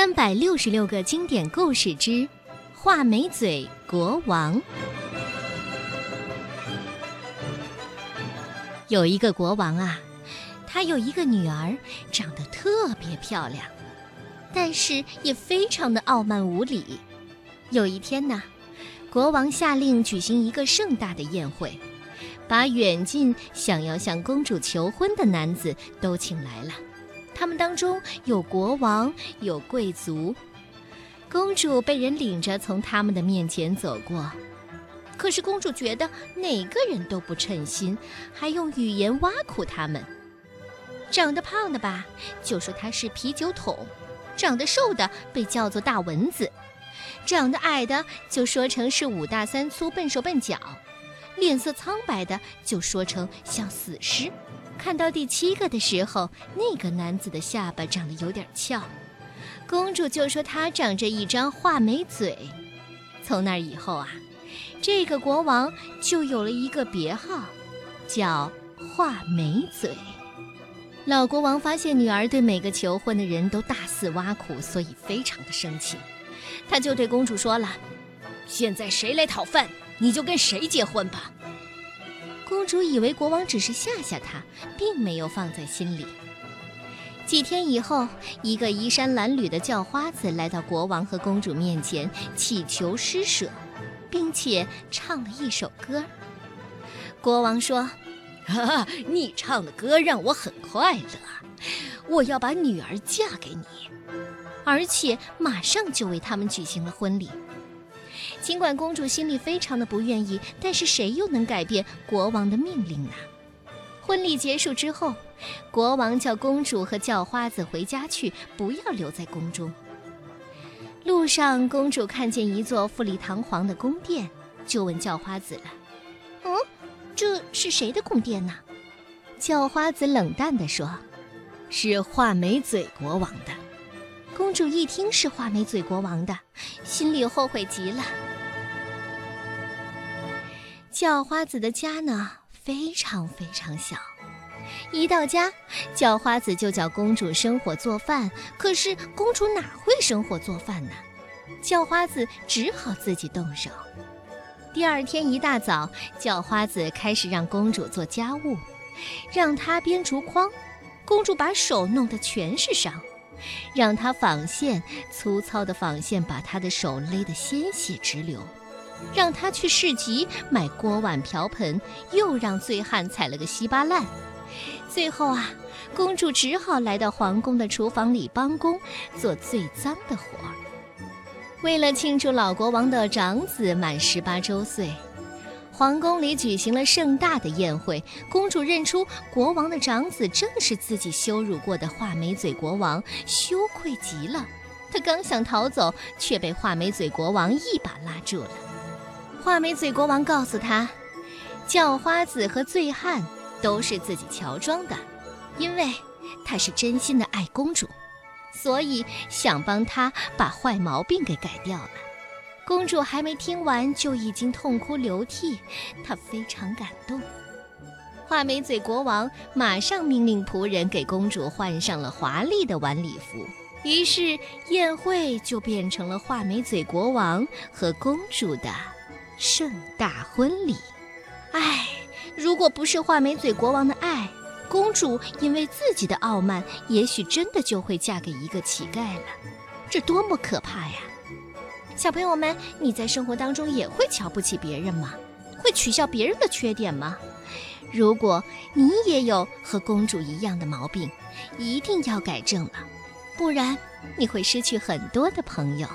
三百六十六个经典故事之画眉嘴国王。有一个国王啊，他有一个女儿，长得特别漂亮，但是也非常的傲慢无礼。有一天呢，国王下令举行一个盛大的宴会，把远近想要向公主求婚的男子都请来了。他们当中有国王，有贵族，公主被人领着从他们的面前走过，可是公主觉得哪个人都不称心，还用语言挖苦他们。长得胖的吧，就说他是啤酒桶；长得瘦的被叫做大蚊子；长得矮的就说成是五大三粗、笨手笨脚；脸色苍白的就说成像死尸。看到第七个的时候，那个男子的下巴长得有点翘，公主就说他长着一张画眉嘴。从那以后啊，这个国王就有了一个别号，叫画眉嘴。老国王发现女儿对每个求婚的人都大肆挖苦，所以非常的生气，他就对公主说了：“现在谁来讨饭，你就跟谁结婚吧。”公主以为国王只是吓吓她，并没有放在心里。几天以后，一个衣衫褴褛的叫花子来到国王和公主面前，祈求施舍，并且唱了一首歌。国王说：“啊，你唱的歌让我很快乐，我要把女儿嫁给你，而且马上就为他们举行了婚礼。”尽管公主心里非常的不愿意，但是谁又能改变国王的命令呢？婚礼结束之后，国王叫公主和叫花子回家去，不要留在宫中。路上，公主看见一座富丽堂皇的宫殿，就问叫花子了：“嗯，这是谁的宫殿呢？”叫花子冷淡地说：“是画眉嘴国王的。”公主一听是画眉嘴国王的，心里后悔极了。叫花子的家呢，非常非常小。一到家，叫花子就叫公主生火做饭。可是公主哪会生火做饭呢？叫花子只好自己动手。第二天一大早，叫花子开始让公主做家务，让她编竹筐，公主把手弄得全是伤。让她纺线，粗糙的纺线把她的手勒得鲜血直流；让他去市集买锅碗瓢盆，又让醉汉踩了个稀巴烂。最后啊，公主只好来到皇宫的厨房里帮工，做最脏的活儿。为了庆祝老国王的长子满十八周岁。皇宫里举行了盛大的宴会，公主认出国王的长子正是自己羞辱过的画眉嘴国王，羞愧极了。她刚想逃走，却被画眉嘴国王一把拉住了。画眉嘴国王告诉她，叫花子和醉汉都是自己乔装的，因为他是真心的爱公主，所以想帮他把坏毛病给改掉了。公主还没听完，就已经痛哭流涕，她非常感动。画眉嘴国王马上命令仆人给公主换上了华丽的晚礼服，于是宴会就变成了画眉嘴国王和公主的盛大婚礼。唉，如果不是画眉嘴国王的爱，公主因为自己的傲慢，也许真的就会嫁给一个乞丐了。这多么可怕呀！小朋友们，你在生活当中也会瞧不起别人吗？会取笑别人的缺点吗？如果你也有和公主一样的毛病，一定要改正了，不然你会失去很多的朋友。